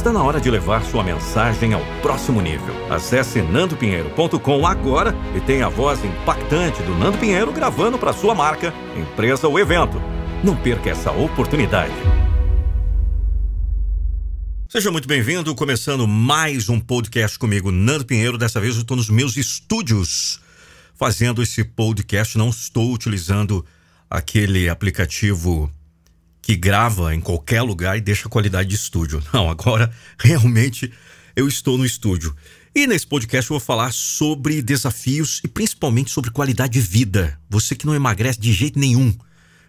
Está na hora de levar sua mensagem ao próximo nível. Acesse nandopinheiro.com agora e tenha a voz impactante do Nando Pinheiro gravando para sua marca, empresa ou evento. Não perca essa oportunidade. Seja muito bem-vindo, começando mais um podcast comigo, Nando Pinheiro. Dessa vez eu estou nos meus estúdios fazendo esse podcast. Não estou utilizando aquele aplicativo que grava em qualquer lugar e deixa a qualidade de estúdio. Não, agora realmente eu estou no estúdio. E nesse podcast eu vou falar sobre desafios e principalmente sobre qualidade de vida. Você que não emagrece de jeito nenhum,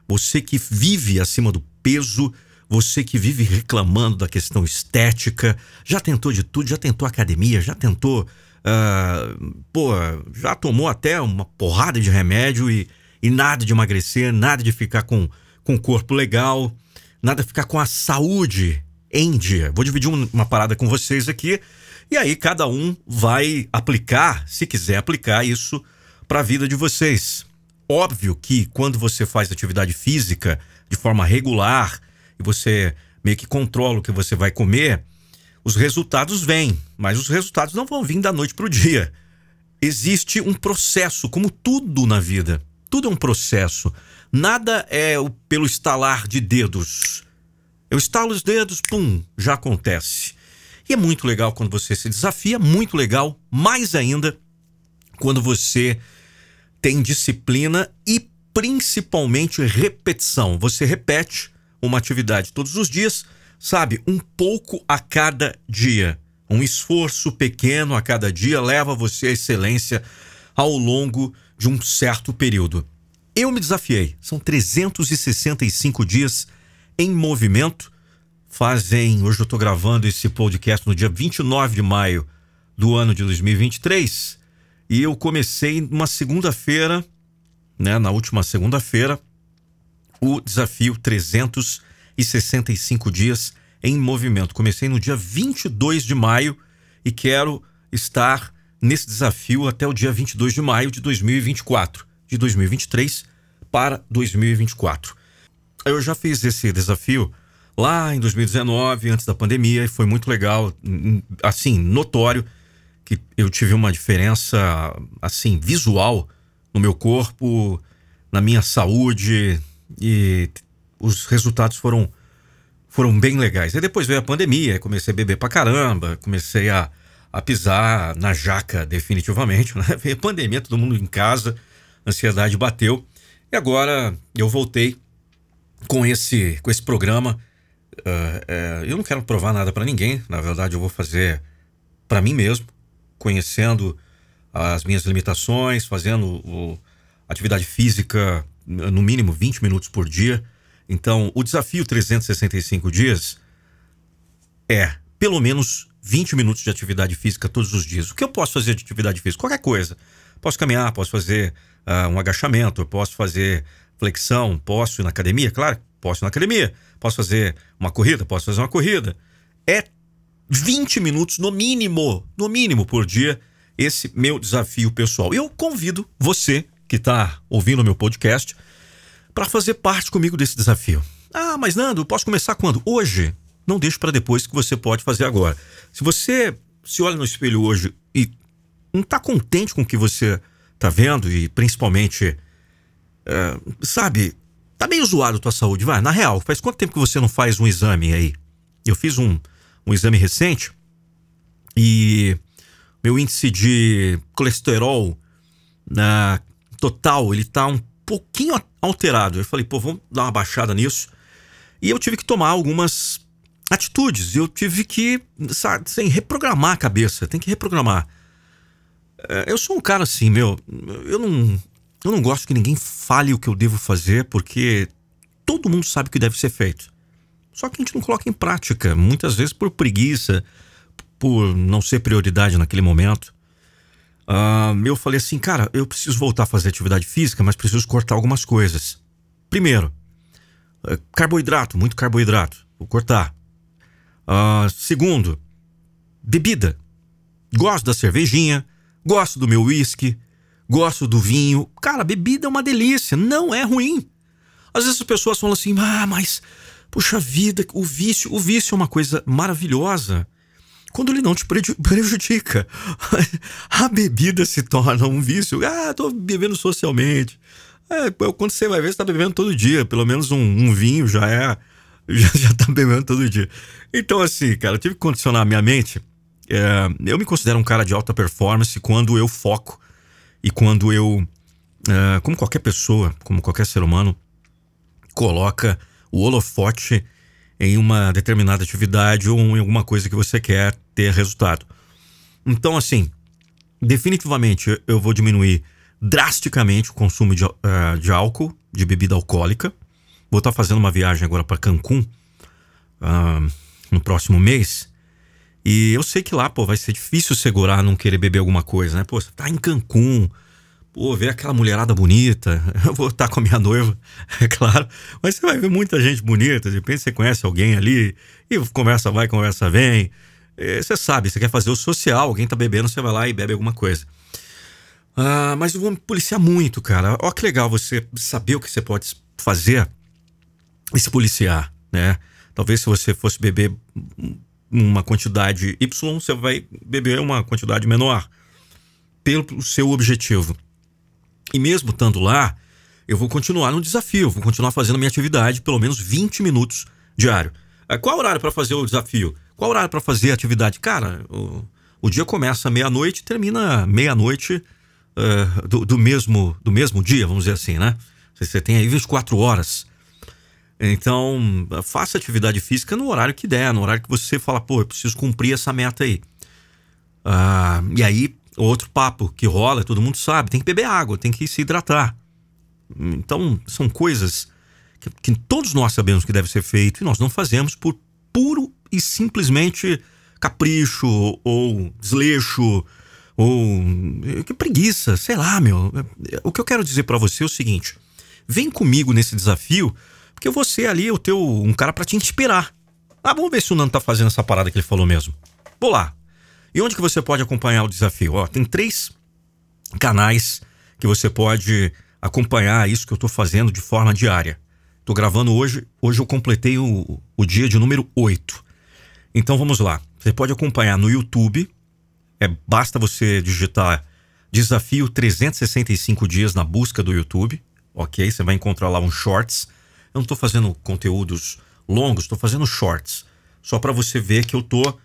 você que vive acima do peso, você que vive reclamando da questão estética, já tentou de tudo, já tentou academia, já tentou. Uh, pô, já tomou até uma porrada de remédio e, e nada de emagrecer, nada de ficar com com corpo legal, nada ficar com a saúde em dia. Vou dividir uma parada com vocês aqui e aí cada um vai aplicar, se quiser aplicar isso para a vida de vocês. Óbvio que quando você faz atividade física de forma regular e você meio que controla o que você vai comer, os resultados vêm, mas os resultados não vão vir da noite para o dia. Existe um processo, como tudo na vida. Tudo é um processo. Nada é o, pelo estalar de dedos. Eu estalo os dedos, pum, já acontece. E é muito legal quando você se desafia, muito legal, mais ainda quando você tem disciplina e principalmente repetição. Você repete uma atividade todos os dias, sabe, um pouco a cada dia. Um esforço pequeno a cada dia leva você à excelência ao longo de um certo período. Eu me desafiei. São 365 dias em movimento. Fazem. Hoje eu estou gravando esse podcast no dia 29 de maio do ano de 2023. E eu comecei numa segunda-feira, né, na última segunda-feira, o desafio 365 dias em movimento. Comecei no dia 22 de maio e quero estar nesse desafio até o dia 22 de maio de 2024 de 2023 para 2024. Eu já fiz esse desafio lá em 2019, antes da pandemia, e foi muito legal, assim, notório que eu tive uma diferença assim visual no meu corpo, na minha saúde e os resultados foram foram bem legais. E depois veio a pandemia, comecei a beber pra caramba, comecei a, a pisar na jaca definitivamente, né? Veio a pandemia, todo mundo em casa, ansiedade bateu. E agora eu voltei com esse, com esse programa. Uh, eu não quero provar nada para ninguém, na verdade, eu vou fazer para mim mesmo, conhecendo as minhas limitações, fazendo atividade física no mínimo 20 minutos por dia. Então, o desafio 365 dias é pelo menos 20 minutos de atividade física todos os dias. O que eu posso fazer de atividade física? Qualquer coisa. Posso caminhar, posso fazer uh, um agachamento, posso fazer flexão, posso ir na academia? Claro, posso ir na academia. Posso fazer uma corrida? Posso fazer uma corrida. É 20 minutos no mínimo, no mínimo por dia, esse meu desafio pessoal. Eu convido você que está ouvindo o meu podcast para fazer parte comigo desse desafio. Ah, mas Nando, posso começar quando? Hoje. Não deixe para depois que você pode fazer agora. Se você se olha no espelho hoje e não está contente com o que você tá vendo e principalmente, é, sabe, tá meio zoado a tua saúde, vai, na real, faz quanto tempo que você não faz um exame aí? Eu fiz um, um exame recente e meu índice de colesterol na total, ele tá um pouquinho alterado. Eu falei, pô, vamos dar uma baixada nisso. E eu tive que tomar algumas atitudes. Eu tive que, sabe, reprogramar a cabeça. Tem que reprogramar. É, eu sou um cara assim, meu. Eu não, eu não gosto que ninguém fale o que eu devo fazer, porque todo mundo sabe o que deve ser feito. Só que a gente não coloca em prática, muitas vezes por preguiça, por não ser prioridade naquele momento. Uh, eu falei assim, cara, eu preciso voltar a fazer atividade física, mas preciso cortar algumas coisas. Primeiro, é, carboidrato, muito carboidrato, vou cortar. Uh, segundo, bebida. Gosto da cervejinha, Gosto do meu uísque, gosto do vinho. Cara, bebida é uma delícia, não é ruim. Às vezes as pessoas falam assim: ah, mas Poxa vida, o vício, o vício é uma coisa maravilhosa quando ele não te prejudica. A bebida se torna um vício. Ah, tô bebendo socialmente. É, quando você vai ver, você tá bebendo todo dia. Pelo menos um, um vinho já é. Já, já tá bebendo todo dia. Então, assim, cara, eu tive que condicionar a minha mente. É, eu me considero um cara de alta performance quando eu foco e quando eu, é, como qualquer pessoa, como qualquer ser humano, coloca o holofote em uma determinada atividade ou em alguma coisa que você quer ter resultado. Então, assim, definitivamente eu vou diminuir drasticamente o consumo de, uh, de álcool, de bebida alcoólica. Vou estar tá fazendo uma viagem agora para Cancún uh, no próximo mês. E eu sei que lá, pô, vai ser difícil segurar não querer beber alguma coisa, né? Pô, você tá em Cancún, pô, ver aquela mulherada bonita. Eu vou estar com a minha noiva, é claro. Mas você vai ver muita gente bonita. De repente você conhece alguém ali e conversa vai, conversa vem. É, você sabe, você quer fazer o social, alguém tá bebendo, você vai lá e bebe alguma coisa. Ah, mas eu vou me policiar muito, cara. Olha que legal você saber o que você pode fazer e se policiar, né? Talvez se você fosse beber uma quantidade Y, você vai beber uma quantidade menor pelo seu objetivo. E mesmo estando lá, eu vou continuar no desafio, vou continuar fazendo a minha atividade pelo menos 20 minutos diário. É, qual horário para fazer o desafio? Qual horário para fazer a atividade? Cara, o, o dia começa meia-noite e termina meia-noite uh, do, do, mesmo, do mesmo dia, vamos dizer assim, né? Você tem aí 24 horas. Então, faça atividade física no horário que der, no horário que você fala, pô, eu preciso cumprir essa meta aí. Uh, e aí, outro papo que rola, todo mundo sabe, tem que beber água, tem que se hidratar. Então, são coisas que, que todos nós sabemos que deve ser feito e nós não fazemos por puro e simplesmente capricho ou desleixo ou que preguiça, sei lá, meu. O que eu quero dizer para você é o seguinte: vem comigo nesse desafio, porque você ali é o teu um cara para te inspirar. Ah, vamos ver se o Nando tá fazendo essa parada que ele falou mesmo. Vou lá. E onde que você pode acompanhar o desafio? Ó, tem três canais que você pode acompanhar isso que eu tô fazendo de forma diária. Tô gravando hoje, hoje eu completei o, o dia de número 8. Então vamos lá. Você pode acompanhar no YouTube, é, basta você digitar Desafio 365 dias na busca do YouTube, ok? Você vai encontrar lá um shorts. Eu não estou fazendo conteúdos longos, estou fazendo shorts. Só para você ver que eu estou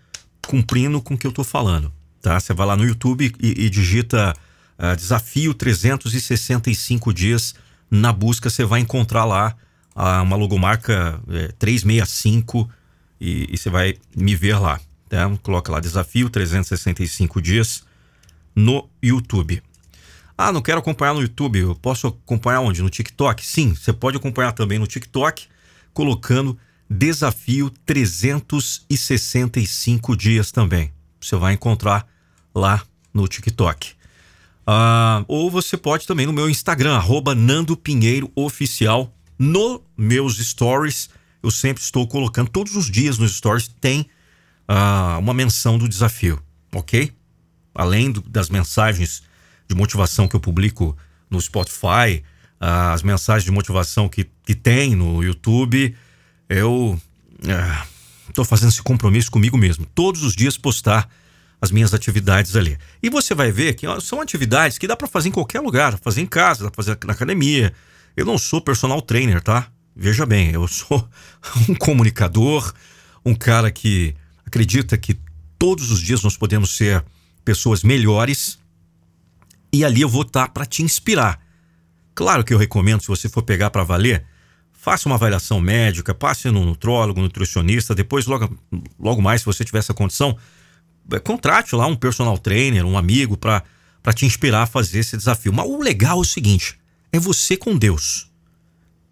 cumprindo com o que eu estou falando, tá? Você vai lá no YouTube e, e digita uh, Desafio 365 dias na busca. Você vai encontrar lá uh, uma logomarca uh, 365 e, e você vai me ver lá. Tá? Coloca lá Desafio 365 dias no YouTube. Ah, não quero acompanhar no YouTube. Eu posso acompanhar onde? No TikTok? Sim, você pode acompanhar também no TikTok, colocando Desafio 365 dias também. Você vai encontrar lá no TikTok. Ah, ou você pode também no meu Instagram, arroba Nando. No meus stories, eu sempre estou colocando, todos os dias nos stories tem uh, uma menção do desafio, ok? Além do, das mensagens de motivação que eu publico no Spotify, uh, as mensagens de motivação que, que tem no YouTube, eu estou uh, fazendo esse compromisso comigo mesmo. Todos os dias postar as minhas atividades ali. E você vai ver que são atividades que dá para fazer em qualquer lugar, fazer em casa, dá pra fazer na academia. Eu não sou personal trainer, tá? Veja bem, eu sou um comunicador, um cara que acredita que todos os dias nós podemos ser pessoas melhores e ali eu vou estar para te inspirar. Claro que eu recomendo, se você for pegar para valer, faça uma avaliação médica, passe no nutrólogo, nutricionista, depois logo, logo mais, se você tiver essa condição, é, contrate lá um personal trainer, um amigo para te inspirar a fazer esse desafio. Mas o legal é o seguinte, é você com Deus.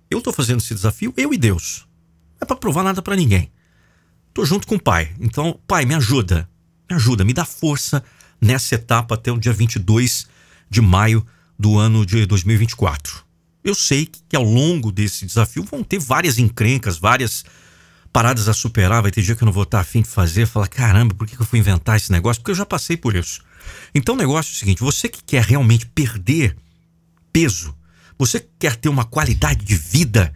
Eu estou fazendo esse desafio, eu e Deus. Não é para provar nada para ninguém tô junto com o pai. Então, pai, me ajuda. Me ajuda, me dá força nessa etapa até o dia 22 de maio do ano de 2024. Eu sei que ao longo desse desafio vão ter várias encrencas, várias paradas a superar. Vai ter dia que eu não vou estar afim de fazer, falar: caramba, por que eu fui inventar esse negócio? Porque eu já passei por isso. Então o negócio é o seguinte: você que quer realmente perder peso, você que quer ter uma qualidade de vida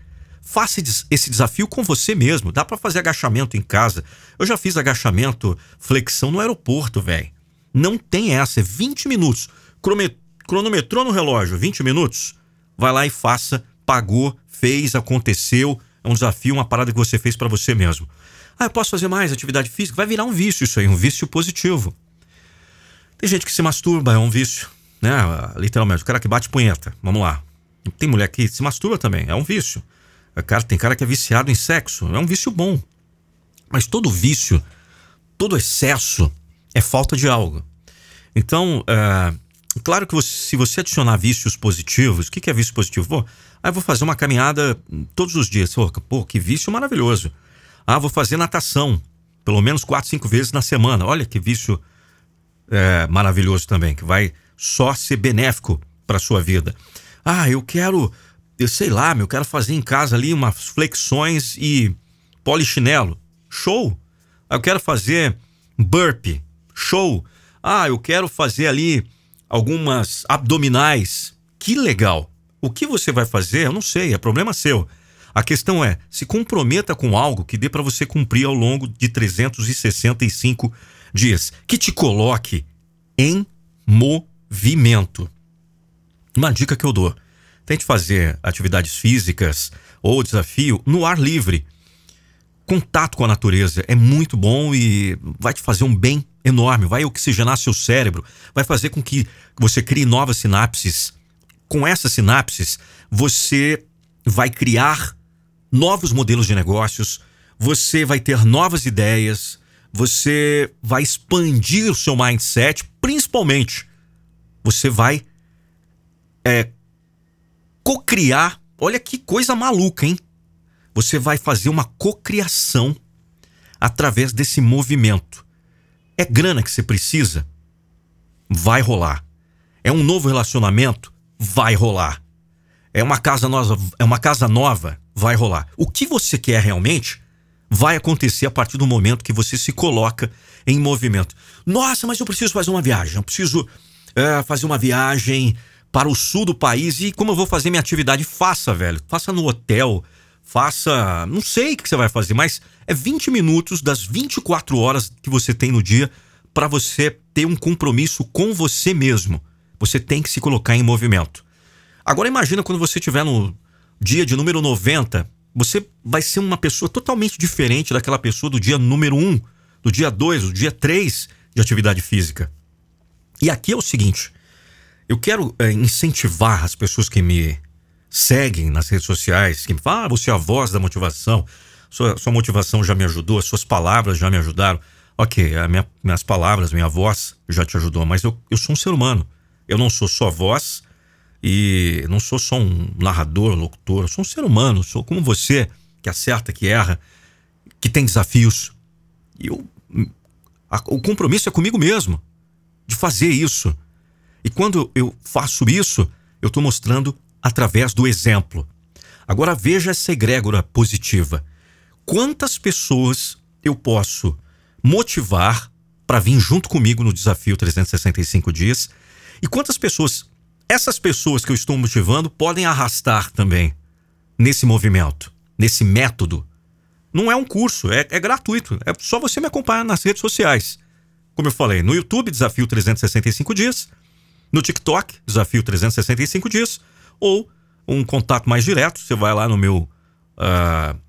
Faça esse desafio com você mesmo. Dá para fazer agachamento em casa. Eu já fiz agachamento, flexão no aeroporto, velho. Não tem essa, é 20 minutos. Cronometrou no relógio, 20 minutos. Vai lá e faça. Pagou, fez, aconteceu. É um desafio, uma parada que você fez para você mesmo. Ah, eu posso fazer mais atividade física? Vai virar um vício isso aí, um vício positivo. Tem gente que se masturba, é um vício, né? Literalmente, o cara que bate punheta. Vamos lá. Tem mulher que se masturba também, é um vício. Cara, tem cara que é viciado em sexo, é um vício bom. Mas todo vício, todo excesso é falta de algo. Então, é, claro que você, se você adicionar vícios positivos, o que, que é vício positivo? Pô, ah, vou fazer uma caminhada todos os dias. Pô, que vício maravilhoso. Ah, vou fazer natação, pelo menos quatro, cinco vezes na semana. Olha que vício é, maravilhoso também, que vai só ser benéfico para sua vida. Ah, eu quero, eu sei lá, eu quero fazer em casa ali umas flexões e polichinelo. Show! Ah, eu quero fazer burpee. Show! Ah, eu quero fazer ali algumas abdominais. Que legal! O que você vai fazer, eu não sei, é problema seu. A questão é, se comprometa com algo que dê para você cumprir ao longo de 365 dias, que te coloque em movimento. Uma dica que eu dou: tente fazer atividades físicas ou desafio no ar livre. Contato com a natureza é muito bom e vai te fazer um bem enorme, vai oxigenar seu cérebro, vai fazer com que você crie novas sinapses. Com essas sinapses, você vai criar novos modelos de negócios, você vai ter novas ideias, você vai expandir o seu mindset, principalmente você vai é, cocriar. Olha que coisa maluca, hein? Você vai fazer uma cocriação através desse movimento. É grana que você precisa? Vai rolar. É um novo relacionamento? Vai rolar. É uma casa nova, é uma casa nova? vai rolar. O que você quer realmente vai acontecer a partir do momento que você se coloca em movimento. Nossa, mas eu preciso fazer uma viagem, eu preciso é, fazer uma viagem para o sul do país e como eu vou fazer minha atividade? Faça, velho. Faça no hotel, faça. Não sei o que você vai fazer, mas é 20 minutos das 24 horas que você tem no dia para você ter um compromisso com você mesmo. Você tem que se colocar em movimento. Agora imagina quando você estiver no dia de número 90, você vai ser uma pessoa totalmente diferente daquela pessoa do dia número 1, do dia 2, do dia 3 de atividade física. E aqui é o seguinte: eu quero é, incentivar as pessoas que me seguem nas redes sociais, que me falam, ah, você é a voz da motivação, sua, sua motivação já me ajudou, as suas palavras já me ajudaram. Ok, minha, minhas palavras, minha voz já te ajudou, mas eu, eu sou um ser humano. Eu não sou só voz, e não sou só um narrador, locutor, sou um ser humano, sou como você, que acerta, que erra, que tem desafios. E eu, a, o compromisso é comigo mesmo, de fazer isso. E quando eu faço isso, eu estou mostrando através do exemplo. Agora veja essa egrégora positiva. Quantas pessoas eu posso motivar para vir junto comigo no desafio 365 dias? E quantas pessoas essas pessoas que eu estou motivando podem arrastar também nesse movimento, nesse método. Não é um curso, é, é gratuito. É só você me acompanhar nas redes sociais. Como eu falei, no YouTube, Desafio 365 Dias. No TikTok, Desafio 365 Dias. Ou um contato mais direto, você vai lá no meu uh,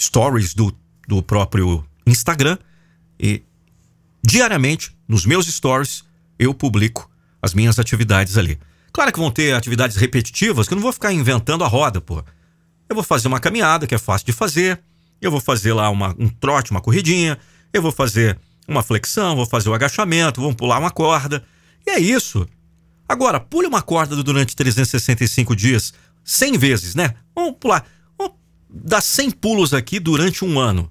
Stories do, do próprio Instagram e diariamente, nos meus stories, eu publico as minhas atividades ali. Claro que vão ter atividades repetitivas que eu não vou ficar inventando a roda, pô. Eu vou fazer uma caminhada, que é fácil de fazer. Eu vou fazer lá uma, um trote, uma corridinha. Eu vou fazer uma flexão, vou fazer o agachamento, vou pular uma corda. E é isso. Agora, pule uma corda durante 365 dias, 100 vezes, né? Vamos pular. Vamos dar 100 pulos aqui durante um ano.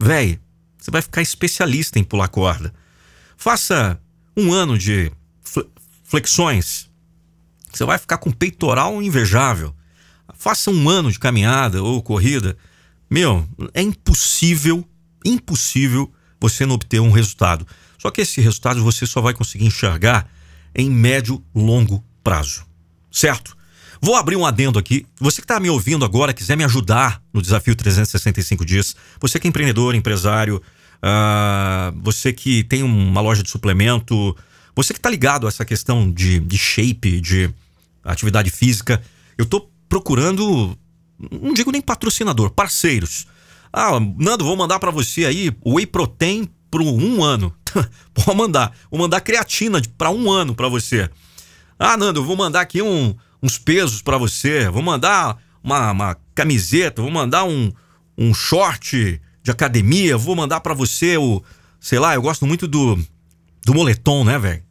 Véi, você vai ficar especialista em pular corda. Faça um ano de flexões, você vai ficar com peitoral invejável. Faça um ano de caminhada ou corrida. Meu, é impossível, impossível você não obter um resultado. Só que esse resultado você só vai conseguir enxergar em médio longo prazo. Certo? Vou abrir um adendo aqui. Você que está me ouvindo agora, quiser me ajudar no desafio 365 dias, você que é empreendedor, empresário, uh, você que tem uma loja de suplemento, você que está ligado a essa questão de, de shape, de atividade física, eu estou procurando, não digo nem patrocinador, parceiros. Ah, Nando, vou mandar para você aí o Whey Protein por um ano. Pode mandar. Vou mandar creatina para um ano para você. Ah, Nando, vou mandar aqui um, uns pesos para você. Vou mandar uma, uma, camiseta. Vou mandar um, um short de academia. Vou mandar para você o. Sei lá, eu gosto muito do, do moletom, né, velho?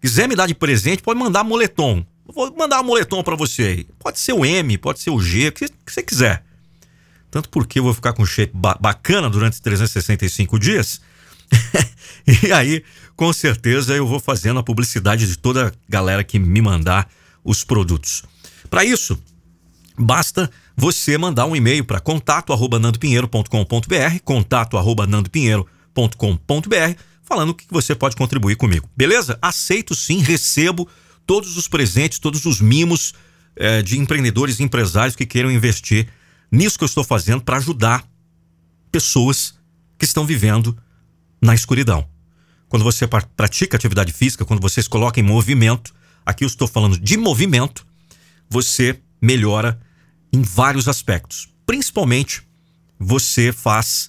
Quiser me dar de presente, pode mandar moletom. Vou mandar um moletom para você. Pode ser o M, pode ser o G, o que você quiser. Tanto porque eu vou ficar com um shape ba bacana durante 365 dias. e aí, com certeza, eu vou fazendo a publicidade de toda a galera que me mandar os produtos. Para isso, basta você mandar um e-mail para contato@nandopinheiro.com.br, contato@nandopinheiro.com.br, falando que você pode contribuir comigo. Beleza? Aceito sim, recebo todos os presentes, todos os mimos é, de empreendedores e empresários que queiram investir nisso que eu estou fazendo para ajudar pessoas que estão vivendo na escuridão. Quando você pratica atividade física, quando você se coloca em movimento, aqui eu estou falando de movimento, você melhora em vários aspectos. Principalmente, você faz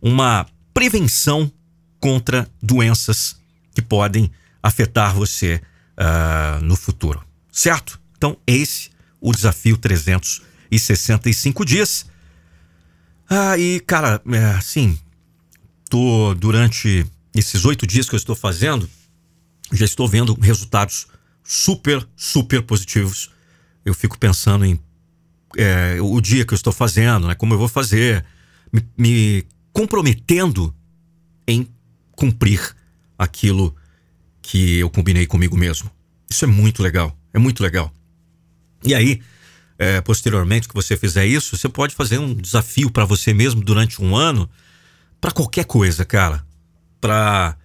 uma prevenção contra doenças que podem afetar você uh, no futuro. Certo? Então, esse o desafio 365 dias. Ah, e, cara, é, assim, tô durante esses oito dias que eu estou fazendo, já estou vendo resultados super, super positivos. Eu fico pensando em é, o dia que eu estou fazendo, né, como eu vou fazer, me, me comprometendo em cumprir aquilo que eu combinei comigo mesmo. Isso é muito legal, é muito legal. E aí, é, posteriormente que você fizer isso, você pode fazer um desafio para você mesmo durante um ano, para qualquer coisa, cara para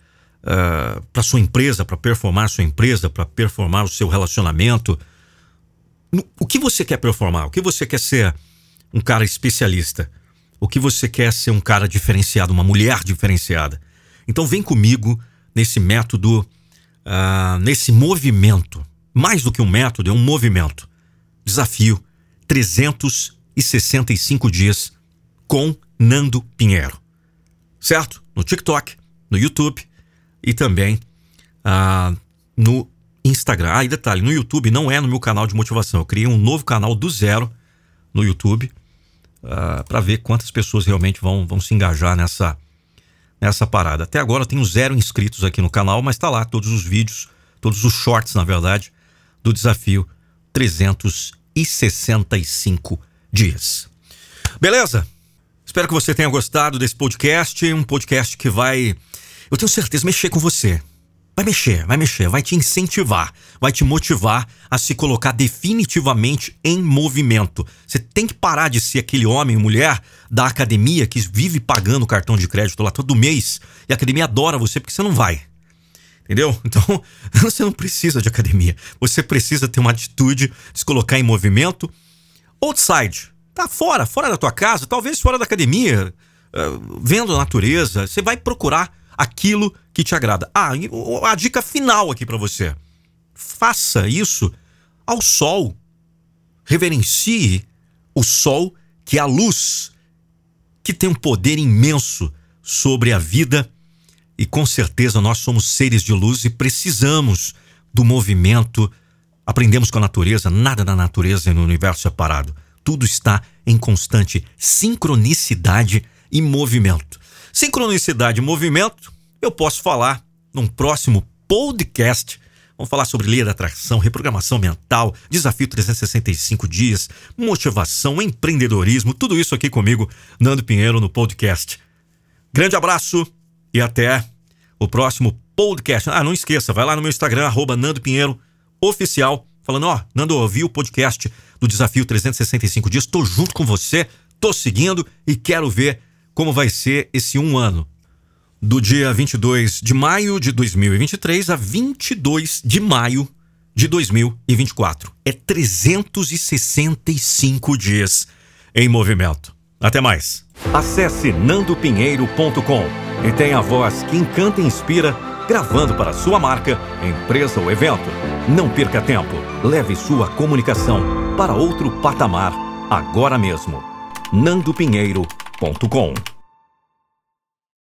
uh, ah, para sua empresa, para performar sua empresa, para performar o seu relacionamento. O que você quer performar? O que você quer ser um cara especialista? O que você quer ser um cara diferenciado, uma mulher diferenciada? Então vem comigo nesse método, uh, nesse movimento. Mais do que um método, é um movimento. Desafio 365 dias com Nando Pinheiro. Certo? No TikTok, no YouTube e também ah, no Instagram. Ah, e detalhe, no YouTube não é no meu canal de motivação. Eu criei um novo canal do zero no YouTube ah, para ver quantas pessoas realmente vão, vão se engajar nessa, nessa parada. Até agora eu tenho zero inscritos aqui no canal, mas está lá todos os vídeos, todos os shorts, na verdade, do desafio 365 dias. Beleza? Espero que você tenha gostado desse podcast, um podcast que vai eu tenho certeza, mexer com você. Vai mexer, vai mexer, vai te incentivar, vai te motivar a se colocar definitivamente em movimento. Você tem que parar de ser aquele homem, mulher da academia que vive pagando cartão de crédito lá todo mês e a academia adora você porque você não vai. Entendeu? Então, você não precisa de academia. Você precisa ter uma atitude de se colocar em movimento. Outside, tá fora, fora da tua casa, talvez fora da academia, uh, vendo a natureza. Você vai procurar aquilo que te agrada. Ah, a dica final aqui para você. Faça isso ao sol. Reverencie o sol, que é a luz, que tem um poder imenso sobre a vida. E com certeza nós somos seres de luz e precisamos do movimento. Aprendemos com a natureza, nada da natureza e no universo é parado. Tudo está em constante sincronicidade e movimento. Sincronicidade e movimento, eu posso falar num próximo podcast. Vamos falar sobre lei da atração, reprogramação mental, desafio 365 dias, motivação, empreendedorismo, tudo isso aqui comigo, Nando Pinheiro, no podcast. Grande abraço e até o próximo podcast. Ah, não esqueça, vai lá no meu Instagram, arroba Nando Pinheiro falando, ó, Nando, ouvi o podcast do Desafio 365 Dias, tô junto com você, tô seguindo e quero ver como vai ser esse um ano. Do dia 22 de maio de 2023 a 22 de maio de 2024. É 365 dias em movimento. Até mais. Acesse nandopinheiro.com e tenha a voz que encanta e inspira, gravando para sua marca, empresa ou evento. Não perca tempo. Leve sua comunicação para outro patamar agora mesmo. nandopinheiro.com